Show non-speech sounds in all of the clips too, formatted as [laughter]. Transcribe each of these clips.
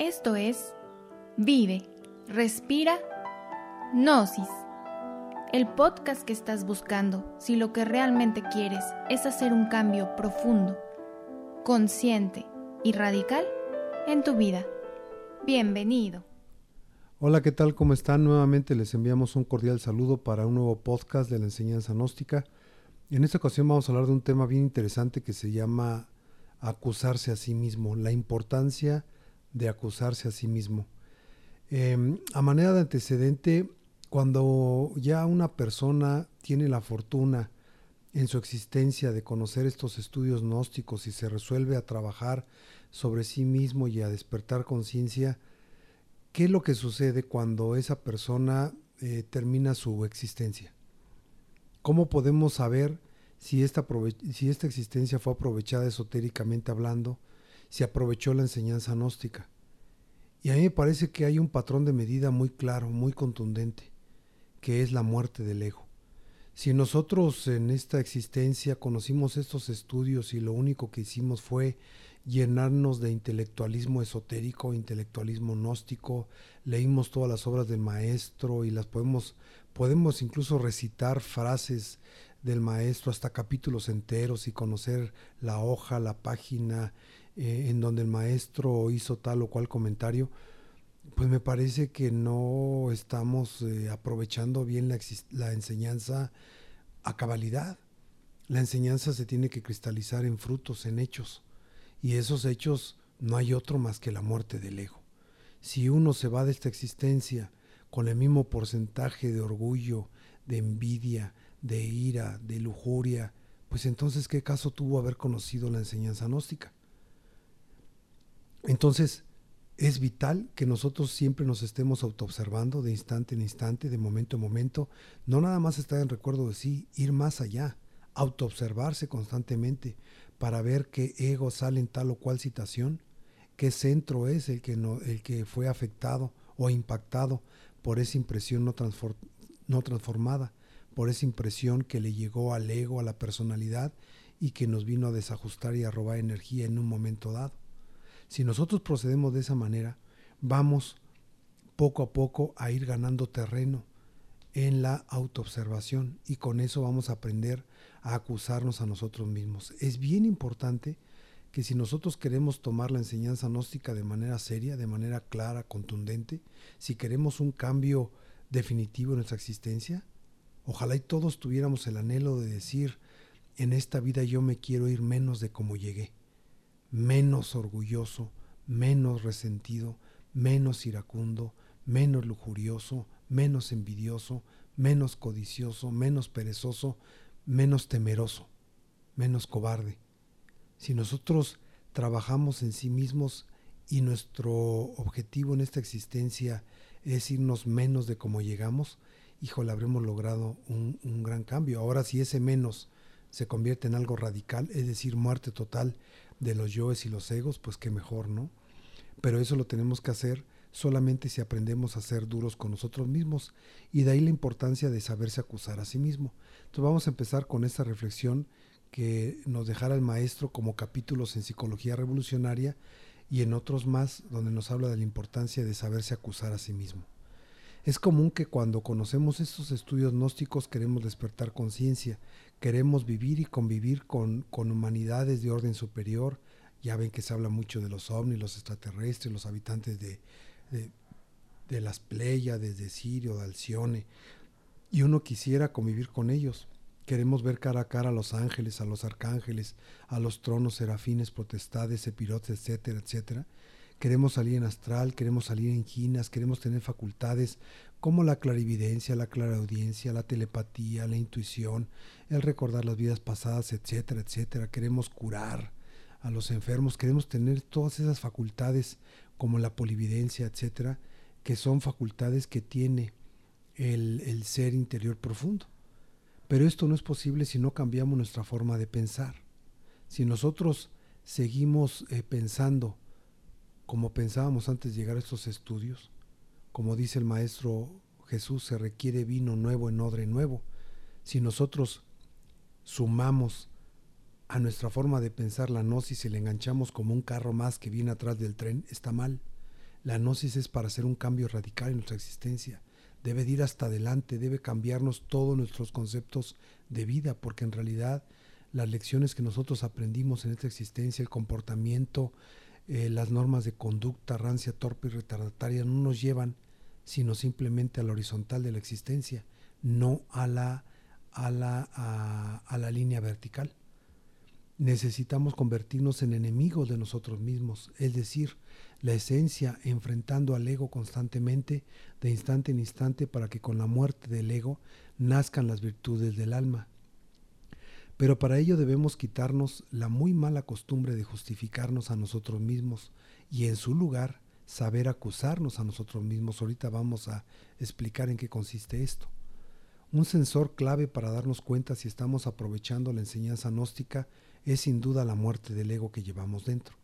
Esto es Vive, Respira, Gnosis. El podcast que estás buscando si lo que realmente quieres es hacer un cambio profundo, consciente y radical en tu vida. Bienvenido. Hola, ¿qué tal? ¿Cómo están? Nuevamente les enviamos un cordial saludo para un nuevo podcast de la enseñanza gnóstica. En esta ocasión vamos a hablar de un tema bien interesante que se llama acusarse a sí mismo, la importancia de acusarse a sí mismo. Em, a manera de antecedente, cuando ya una persona tiene la fortuna en su existencia de conocer estos estudios gnósticos y se resuelve a trabajar sobre sí mismo y a despertar conciencia, ¿qué es lo que sucede cuando esa persona eh, termina su existencia? ¿Cómo podemos saber si esta, si esta existencia fue aprovechada esotéricamente hablando, si aprovechó la enseñanza gnóstica? Y a mí me parece que hay un patrón de medida muy claro, muy contundente, que es la muerte del ego. Si nosotros en esta existencia conocimos estos estudios y lo único que hicimos fue llenarnos de intelectualismo esotérico, intelectualismo gnóstico, leímos todas las obras del maestro y las podemos, podemos incluso recitar frases del maestro hasta capítulos enteros y conocer la hoja, la página eh, en donde el maestro hizo tal o cual comentario, pues me parece que no estamos eh, aprovechando bien la, la enseñanza a cabalidad. La enseñanza se tiene que cristalizar en frutos, en hechos. Y esos hechos no hay otro más que la muerte del ego. Si uno se va de esta existencia con el mismo porcentaje de orgullo, de envidia, de ira, de lujuria, pues entonces qué caso tuvo haber conocido la enseñanza gnóstica. Entonces, es vital que nosotros siempre nos estemos autoobservando de instante en instante, de momento en momento, no nada más estar en recuerdo de sí, ir más allá, autoobservarse constantemente para ver qué ego sale en tal o cual situación, qué centro es el que, no, el que fue afectado o impactado por esa impresión no, no transformada, por esa impresión que le llegó al ego, a la personalidad y que nos vino a desajustar y a robar energía en un momento dado. Si nosotros procedemos de esa manera, vamos poco a poco a ir ganando terreno en la autoobservación y con eso vamos a aprender a acusarnos a nosotros mismos. Es bien importante que si nosotros queremos tomar la enseñanza gnóstica de manera seria, de manera clara, contundente, si queremos un cambio definitivo en nuestra existencia, Ojalá y todos tuviéramos el anhelo de decir, en esta vida yo me quiero ir menos de como llegué, menos orgulloso, menos resentido, menos iracundo, menos lujurioso, menos envidioso, menos codicioso, menos perezoso, menos temeroso, menos cobarde. Si nosotros trabajamos en sí mismos y nuestro objetivo en esta existencia es irnos menos de como llegamos, híjole, habremos logrado un, gran cambio. Ahora si ese menos se convierte en algo radical, es decir, muerte total de los yoes y los egos, pues qué mejor, ¿no? Pero eso lo tenemos que hacer solamente si aprendemos a ser duros con nosotros mismos y de ahí la importancia de saberse acusar a sí mismo. Entonces vamos a empezar con esta reflexión que nos dejara el maestro como capítulos en psicología revolucionaria y en otros más donde nos habla de la importancia de saberse acusar a sí mismo. Es común que cuando conocemos estos estudios gnósticos queremos despertar conciencia, queremos vivir y convivir con, humanidades de orden superior. Ya ven que se habla mucho de los ovnis, los extraterrestres, los habitantes de, de, las Pléyades, de Sirio, de Alcione. Y uno quisiera convivir con ellos. Queremos ver cara a cara a los ángeles, a los arcángeles, a los tronos, serafines, potestades, epirotes, etcétera, etcétera queremos salir en astral, queremos salir en ginas, queremos tener facultades como la clarividencia, la claraudiencia, la telepatía, la intuición, el recordar las vidas pasadas, etcétera, etcétera. Queremos curar a los enfermos, queremos tener todas esas facultades como la polividencia, etcétera, que son facultades que tiene el, el ser interior profundo. Pero esto no es posible si no cambiamos nuestra forma de pensar. Si nosotros seguimos eh, pensando como pensábamos antes de llegar a estos estudios, como dice el maestro Jesús, se requiere vino nuevo en odre nuevo. Si nosotros sumamos a nuestra forma de pensar la gnosis y le enganchamos como un carro más que viene atrás del tren, está mal. La gnosis es para hacer un cambio radical en nuestra existencia. Debe ir hasta adelante, debe cambiarnos todos nuestros conceptos de vida, porque en realidad las lecciones que nosotros aprendimos en esta existencia, el comportamiento, eh, las normas de conducta, rancia, torpe y retardataria, no nos llevan sino simplemente a la horizontal de la existencia, no a la, a la, a la línea vertical. Necesitamos convertirnos en enemigos de nosotros mismos, es decir, la esencia enfrentando al ego constantemente, de instante en instante, para que con la muerte del ego nazcan las virtudes del alma. Pero para ello debemos quitarnos la muy mala costumbre de justificarnos a nosotros mismos y en su lugar saber acusarnos a nosotros mismos. Ahorita vamos a explicar en qué consiste esto. Un sensor clave para darnos cuenta si estamos aprovechando la enseñanza gnóstica es sin duda la muerte del ego que llevamos dentro.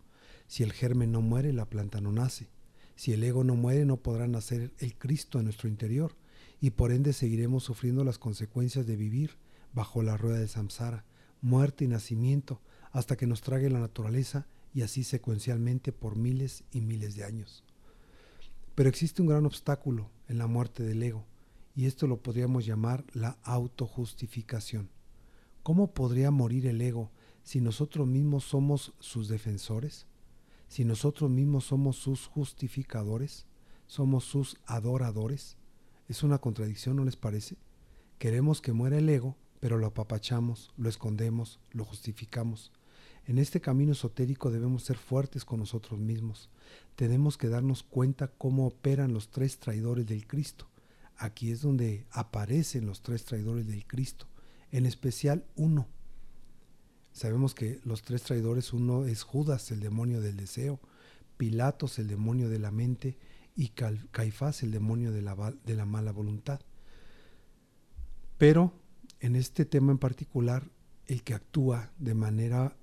Si el germen no muere, la planta no nace. Si el ego no muere, no podrá nacer el Cristo en nuestro interior, y por ende seguiremos sufriendo las consecuencias de vivir bajo la rueda del samsara, muerte y nacimiento, hasta que nos trague la naturaleza y así secuencialmente por miles y miles de años. Pero existe un gran obstáculo en la muerte del ego, y esto lo podríamos llamar la autojustificación. ¿Cómo podría morir el ego si nosotros mismos somos sus defensores, si nosotros mismos somos sus justificadores, somos sus adoradores, es una contradicción, ¿no les parece? Queremos que muera el ego, pero lo apapachamos, lo escondemos, lo justificamos. En este camino esotérico debemos ser fuertes con nosotros mismos. Tenemos que darnos cuenta cómo operan los tres traidores del Cristo. Aquí es donde aparecen los tres traidores del Cristo, en especial uno, Sabemos que los tres traidores, uno es Judas, el demonio del deseo, Pilatos, el demonio de la mente, y Caifás, el demonio de la, de la mala voluntad. Pero en este tema en particular, el que actúa de manera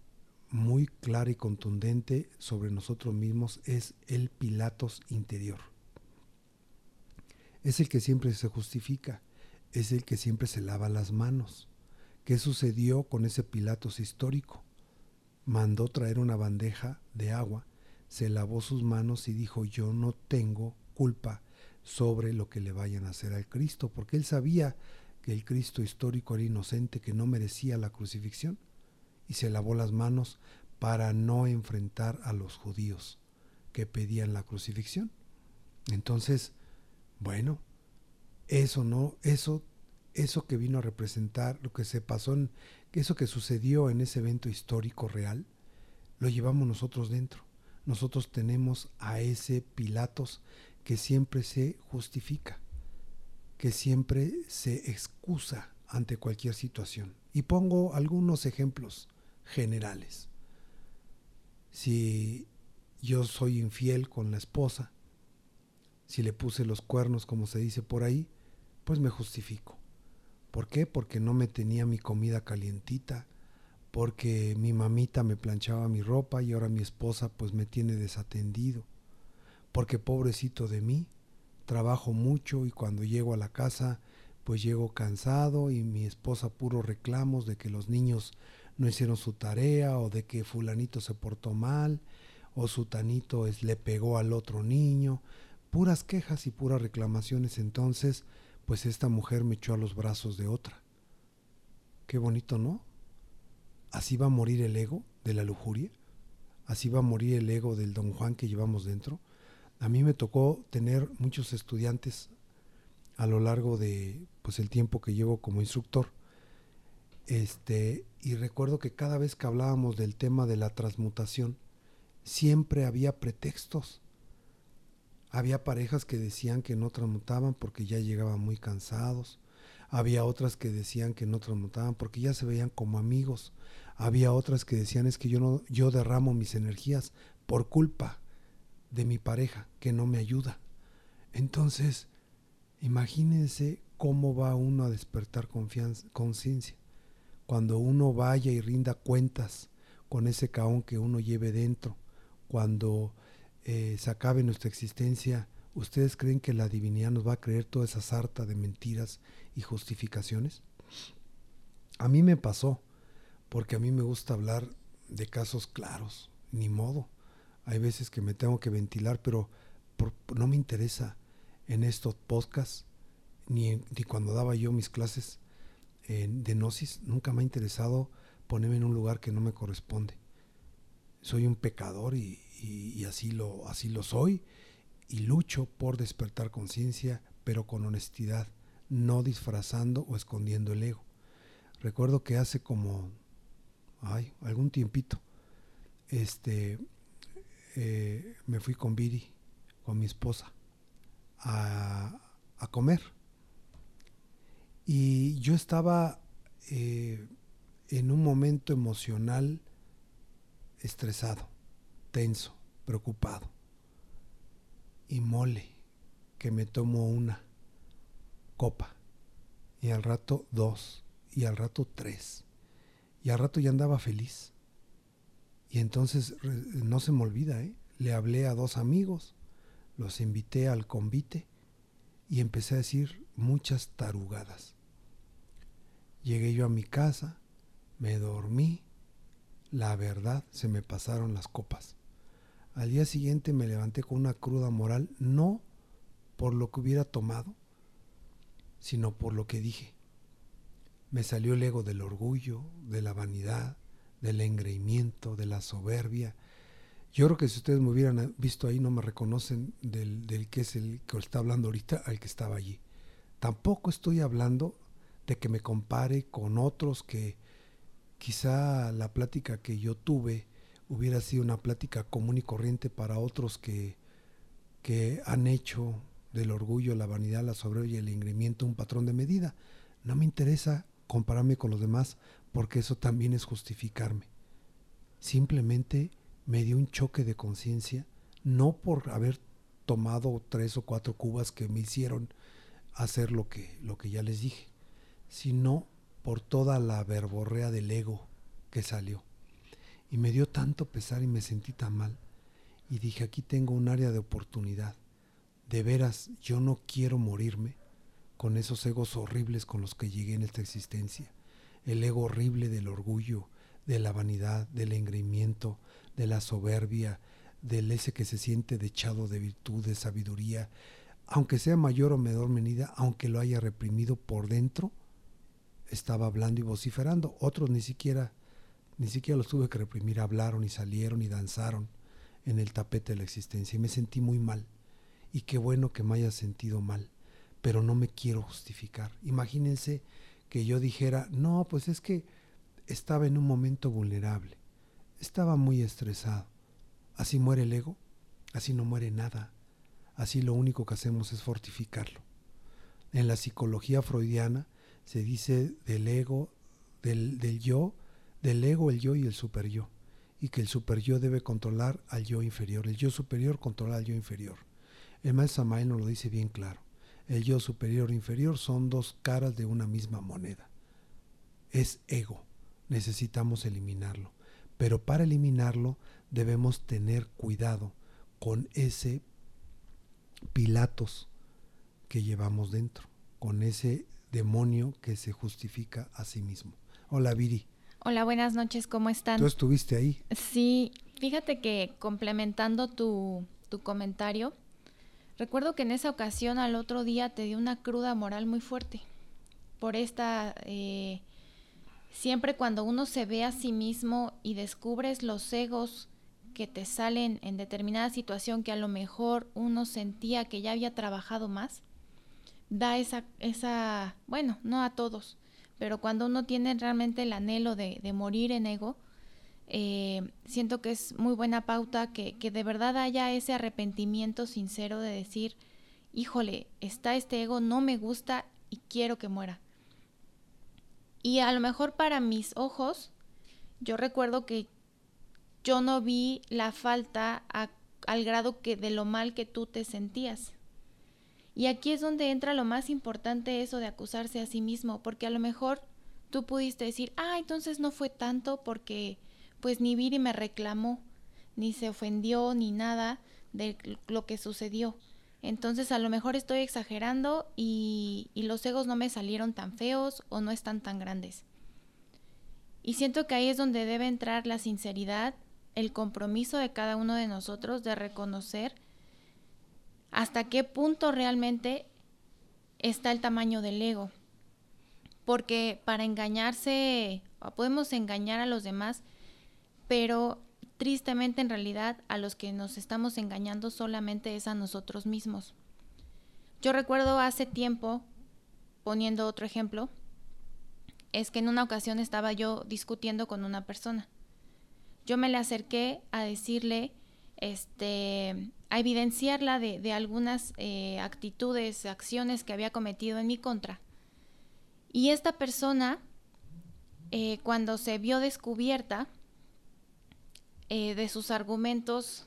muy clara y contundente sobre nosotros mismos es el Pilatos interior. Es el que siempre se justifica, es el que siempre se lava las manos, ¿Qué sucedió con ese Pilatos histórico? Mandó traer una bandeja de agua, se lavó sus manos y dijo, yo no tengo culpa sobre lo que le vayan a hacer al Cristo, porque él sabía el Cristo histórico era inocente, que no merecía la crucifixión, y se lavó las manos para no enfrentar a los judíos que pedían la crucifixión. Entonces, bueno, eso no, eso eso que vino a representar, lo que se pasó, en, eso que sucedió en ese evento histórico real, lo llevamos nosotros dentro. Nosotros tenemos a ese Pilatos que siempre se justifica, que siempre se excusa ante cualquier situación. Y pongo algunos ejemplos generales. Si yo soy infiel con la esposa, si le puse los cuernos como se dice por ahí, pues me justifico. ¿Por qué? Porque no me tenía mi comida calientita, porque mi mamita me planchaba mi ropa y ahora mi esposa pues me tiene desatendido, porque pobrecito de mí, trabajo mucho y cuando llego a la casa pues llego cansado y mi esposa puro reclamos de que los niños no hicieron su tarea o de que fulanito se portó mal o sutanito es, le pegó al otro niño, puras quejas y puras reclamaciones entonces pues esta mujer me echó a los brazos de otra. Qué bonito, ¿no? Así va a morir el ego de la lujuria, así va a morir el ego del don Juan que llevamos dentro. A mí me tocó tener muchos estudiantes a lo largo de pues el tiempo que llevo como instructor. Este, y recuerdo que cada vez que hablábamos del tema de la transmutación, siempre había pretextos había parejas que decían que no transmutaban porque ya llegaban muy cansados. Había otras que decían que no transmutaban porque ya se veían como amigos. Había otras que decían es que yo no yo derramo mis energías por culpa de mi pareja que no me ayuda. Entonces, imagínense cómo va uno a despertar conciencia. Cuando uno vaya y rinda cuentas con ese caón que uno lleve dentro, cuando eh, se acabe nuestra existencia, ¿ustedes creen que la divinidad nos va a creer toda esa sarta de mentiras y justificaciones? A mí me pasó, porque a mí me gusta hablar de casos claros, ni modo. Hay veces que me tengo que ventilar, pero no me interesa en estos podcasts, ni, ni cuando daba yo mis clases de Gnosis, nunca me ha interesado ponerme en un lugar que no me corresponde. Soy un pecador y, y así, lo, así lo soy y lucho por despertar conciencia, pero con honestidad, no disfrazando o escondiendo el ego. Recuerdo que hace como ay, algún tiempito, este, eh, me fui con Viri, con mi esposa, a, comer. Y yo estaba eh, en un momento emocional estresado, tenso, preocupado. Y mole, que me tomo una copa, y al rato dos, y al rato tres y al rato ya andaba feliz. Y entonces no se me olvida, ¿eh? le hablé a dos amigos, los invité al convite y empecé a decir muchas tarugadas. Llegué yo a mi casa, me dormí, la verdad se me pasaron las copas. Al día siguiente me levanté con una cruda moral, no por lo que hubiera tomado, sino por lo que dije. Me salió el ego del orgullo, de la vanidad, del engreimiento, de la soberbia. Yo creo que si ustedes me hubieran visto ahí no me reconocen del, del que es el que está hablando ahorita al que estaba allí. Tampoco estoy hablando de que me compare con otros que quizá la plática que yo tuve hubiera sido una plática común y corriente para otros que, que han hecho del orgullo, la vanidad, la soberbia y el engreimiento un patrón de medida. No me interesa compararme con los demás, porque eso también es justificarme. Simplemente me dio un choque de conciencia, no por haber tomado tres o cuatro cubas que me hicieron hacer lo que, lo que ya les dije, sino por toda la verborrea del ego que salió. Y me dio tanto pesar y me sentí tan mal. Y dije, aquí tengo un área de oportunidad. De veras, yo no quiero morirme con esos egos horribles con los que llegué en esta existencia. El ego horrible del orgullo, de la vanidad, del engreimiento, de la soberbia, del ese que se siente dechado de virtud, de sabiduría, aunque sea mayor o menor medida, aunque lo haya reprimido por dentro, estaba hablando y vociferando. Otros ni siquiera, ni siquiera los tuve que reprimir, hablaron y salieron y danzaron en el tapete de la existencia. Y me sentí muy mal. Y qué bueno que me haya sentido mal pero no me quiero justificar. Imagínense que yo dijera, no, pues es que estaba en un momento vulnerable, estaba muy estresado. Así muere el ego, así no muere nada, así lo único que hacemos es fortificarlo. En la psicología freudiana se dice del ego, del, del yo, del ego, el yo y el superyo, y que el superyo debe controlar al yo inferior, el yo superior controla al yo inferior. El maestro Samael nos lo dice bien claro el yo superior e inferior son dos caras de una misma moneda. Es ego, necesitamos eliminarlo. Pero para eliminarlo debemos tener cuidado con ese Pilatos que llevamos dentro, con ese demonio que se justifica a sí mismo. Hola Viri. Hola, buenas noches, ¿cómo están? ¿Tú estuviste ahí? Sí, fíjate que complementando tu, tu comentario, Recuerdo que en esa ocasión al otro día te dio una cruda moral muy fuerte. Por esta, eh, siempre cuando uno se ve a sí mismo y descubres los egos que te salen en determinada situación que a lo mejor uno sentía que ya había trabajado más, da esa, esa bueno, no a todos, pero cuando uno tiene realmente el anhelo de, de morir en ego, eh, siento que es muy buena pauta que, que de verdad haya ese arrepentimiento sincero de decir, híjole, está este ego, no me gusta y quiero que muera. Y a lo mejor para mis ojos, yo recuerdo que yo no vi la falta al grado que de lo mal que tú te sentías. Y aquí es donde entra lo más importante eso de acusarse a sí mismo, porque a lo mejor tú pudiste decir, ah, entonces no fue tanto porque pues ni Viri me reclamó, ni se ofendió, ni nada de lo que sucedió. Entonces a lo mejor estoy exagerando y, y, los egos no me salieron tan feos o no están tan grandes. Y siento que ahí es donde debe entrar la sinceridad, el compromiso de cada uno de nosotros de reconocer hasta qué punto realmente está el tamaño del ego. Porque para engañarse, podemos engañar a los demás, pero tristemente en realidad a los que nos estamos engañando solamente es a nosotros mismos. Yo recuerdo hace tiempo, poniendo otro ejemplo, es que en una ocasión estaba yo discutiendo con una persona. Yo me le acerqué a decirle, este, a evidenciarla de, algunas eh, actitudes, acciones que había cometido en mi contra. Y esta persona, eh, cuando se vio descubierta, eh, de sus argumentos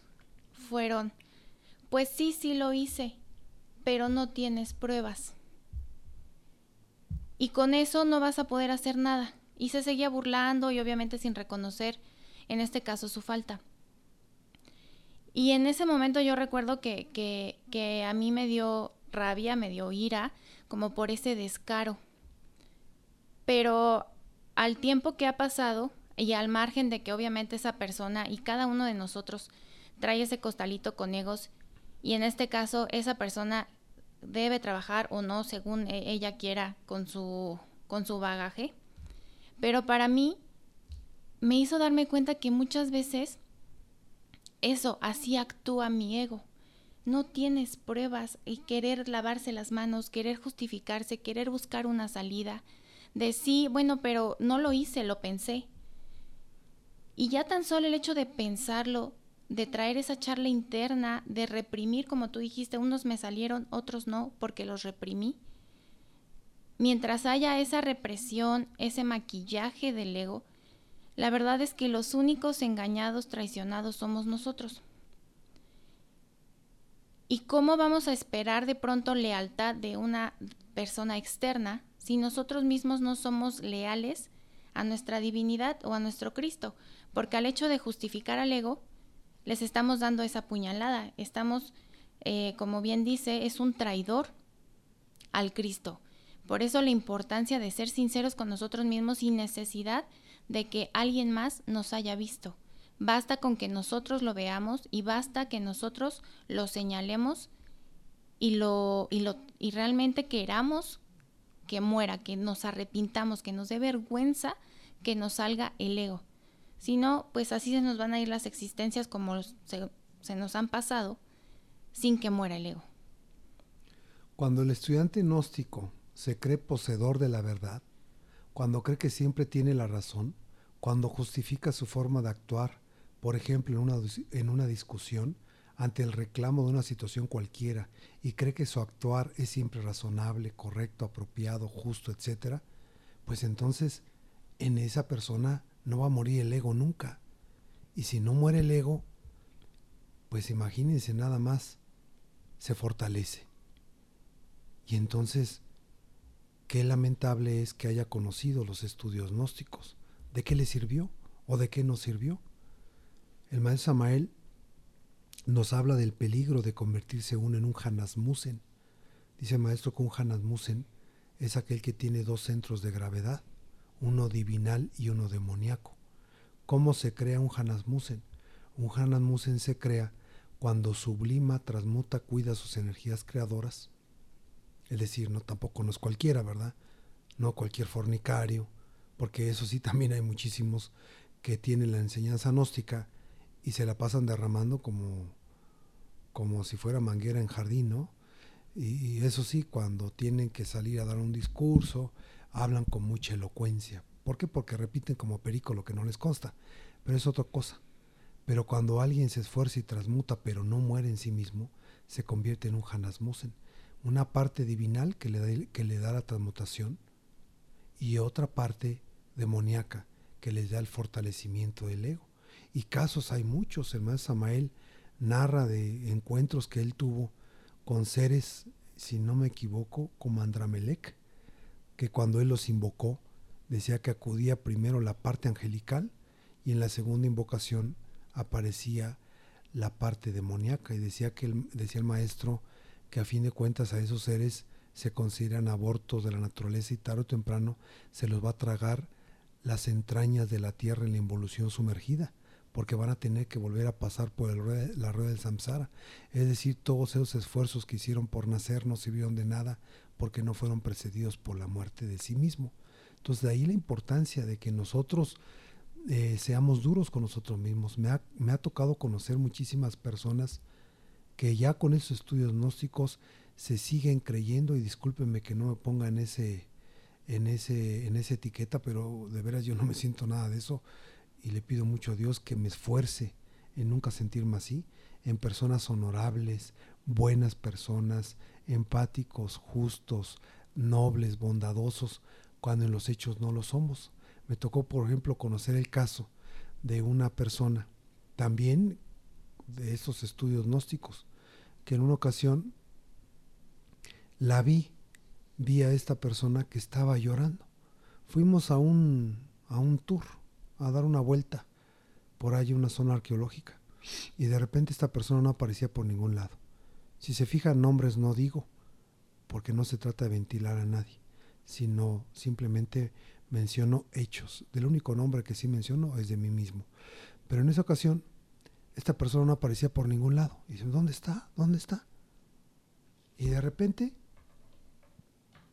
fueron, pues sí, sí lo hice, pero no tienes pruebas. Y con eso no vas a poder hacer nada. Y se seguía burlando y obviamente sin reconocer, en este caso, su falta. Y en ese momento yo recuerdo que, que, que a mí me dio rabia, me dio ira, como por ese descaro. Pero al tiempo que ha pasado, y al margen de que obviamente esa persona y cada uno de nosotros trae ese costalito con egos, y en este caso esa persona debe trabajar o no según e, ella quiera con su, con su bagaje. Pero para mí me hizo darme cuenta que muchas veces eso, así actúa mi ego. No tienes pruebas y querer lavarse las manos, querer justificarse, querer buscar una salida. De sí, bueno, pero no lo hice, lo pensé. Y ya tan solo el hecho de pensarlo de traer esa charla interna, de reprimir, como tú dijiste, unos me salieron, otros no, porque los reprimí. Mientras haya esa represión, ese maquillaje del ego, la verdad es que los únicos engañados, traicionados somos nosotros. ¿Y cómo vamos a esperar de pronto lealtad de una persona externa si nosotros mismos no somos leales a nuestra divinidad o a nuestro Cristo? Porque al hecho de justificar al ego, les estamos dando esa puñalada. Estamos, eh, como bien dice, es un traidor al Cristo. Por eso la importancia de ser sinceros con nosotros mismos sin necesidad de que alguien más nos haya visto. Basta con que nosotros lo veamos y basta que nosotros lo señalemos y lo y lo y realmente queramos que muera, que nos arrepintamos, que nos dé vergüenza que nos salga el ego. Si no, pues así se nos van a ir las existencias como se, nos han pasado sin que muera el ego. Cuando el estudiante gnóstico se cree poseedor de la verdad, cuando cree que siempre tiene la razón, cuando justifica su forma de actuar, por ejemplo, en una, en una discusión, ante el reclamo de una situación cualquiera, y cree que su actuar es siempre razonable, correcto, apropiado, justo, etc., pues entonces en esa persona no va a morir el ego nunca. Y si no muere el ego, pues imagínense nada más, se fortalece. Y entonces, qué lamentable es que haya conocido los estudios gnósticos. ¿De qué le sirvió o de qué no sirvió? El maestro Samael nos habla del peligro de convertirse uno en un Hanasmusen. Dice el maestro que un Hanasmusen es aquel que tiene dos centros de gravedad uno divinal y uno demoníaco. ¿Cómo se crea un Hanasmusen? Un Hanasmusen se crea cuando sublima, transmuta, cuida sus energías creadoras. Es decir, no tampoco no es cualquiera, ¿verdad? No cualquier fornicario, porque eso sí [laughs] también hay muchísimos que tienen la enseñanza gnóstica y se la pasan derramando como, como si fuera manguera en jardín, ¿no? Y, y eso sí, cuando tienen que salir a dar un discurso, hablan con mucha elocuencia. ¿Por qué? Porque repiten como perico lo que no les consta. Pero es otra cosa. Pero cuando alguien se esfuerza y transmuta, pero no muere en sí mismo, se convierte en un Hanasmusen, una parte divinal que le, da, que le da la transmutación y otra parte demoníaca que les da el fortalecimiento del ego. Y casos hay muchos. El maestro Samael narra de encuentros que él tuvo con seres, si no me equivoco, como Andramelec, que cuando él los invocó, decía que acudía primero la parte angelical y en la segunda invocación aparecía la parte demoníaca. Y decía que el, decía el maestro que a fin de cuentas a esos seres se consideran abortos de la naturaleza y tarde o temprano se los va a tragar las entrañas de la tierra en la involución sumergida, porque van a tener que volver a pasar por la rueda del samsara. Es decir, todos esos esfuerzos que hicieron por nacer no sirvieron de nada porque no fueron precedidos por la muerte de sí mismo. Entonces, de ahí la importancia de que nosotros eh, seamos duros con nosotros mismos. Me ha, me ha tocado conocer muchísimas personas que ya con esos estudios gnósticos se siguen creyendo, y discúlpenme que no me ponga en ese, en ese, en esa etiqueta, pero de veras yo no me siento nada de eso y le pido mucho a Dios que me esfuerce en nunca sentirme así, en personas honorables, buenas personas, empáticos, justos, nobles, bondadosos, cuando en los hechos no lo somos. Me tocó, por ejemplo, conocer el caso de una persona, también de esos estudios gnósticos, que en una ocasión la vi, vi a esta persona que estaba llorando. Fuimos a un, a un tour a dar una vuelta por ahí una zona arqueológica y de repente esta persona no aparecía por ningún lado. Si se fijan nombres no digo, porque no se trata de ventilar a nadie, sino simplemente menciono hechos. Del único nombre que sí menciono es de mí mismo. Pero en esa ocasión, esta persona no aparecía por ningún lado. Y dice, ¿dónde está? ¿Dónde está? Y de repente,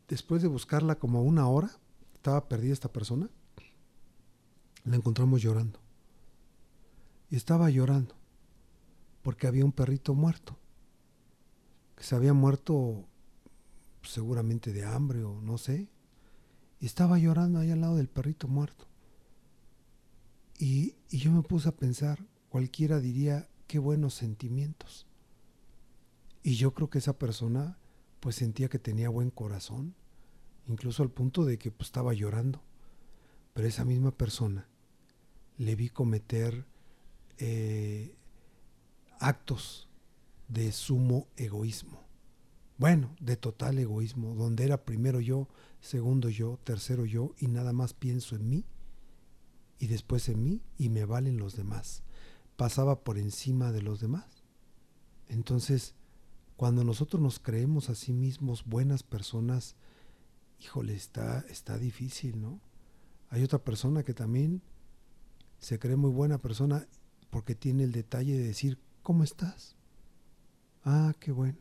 después de buscarla como una hora, estaba perdida esta persona, la encontramos llorando. Y estaba llorando porque había un perrito muerto, que se había muerto seguramente de hambre o no sé, y estaba llorando ahí al lado del perrito muerto. Y, y yo me puse a pensar, cualquiera diría, qué buenos sentimientos. Y yo creo que esa persona pues sentía que tenía buen corazón, incluso al punto de que pues, estaba llorando. Pero esa misma persona le vi cometer eh, actos de sumo egoísmo. Bueno, de total egoísmo, donde era primero yo, segundo yo, tercero yo, y nada más pienso en mí, y después en mí, y me valen los demás. Pasaba por encima de los demás. Entonces, cuando nosotros nos creemos a sí mismos buenas personas, híjole, está, está difícil, ¿no? Hay otra persona que también se cree muy buena persona porque tiene el detalle de decir, ¿cómo estás? Ah, qué bueno,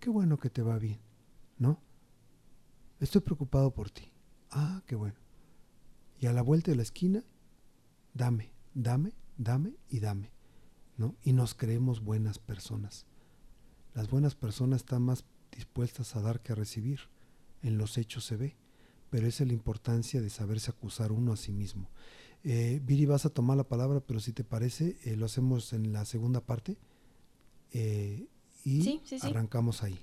qué bueno que te va bien, ¿no? Estoy preocupado por ti. Ah, qué bueno. Y a la vuelta de la esquina, dame, dame, dame y dame, ¿no? Y nos creemos buenas personas. Las buenas personas están más dispuestas a dar que a recibir. En los hechos se ve, pero esa es la importancia de saberse acusar uno a sí mismo. Eh, Viri, vas a tomar la palabra, pero si te parece, eh, lo hacemos en la segunda parte eh, y arrancamos ahí.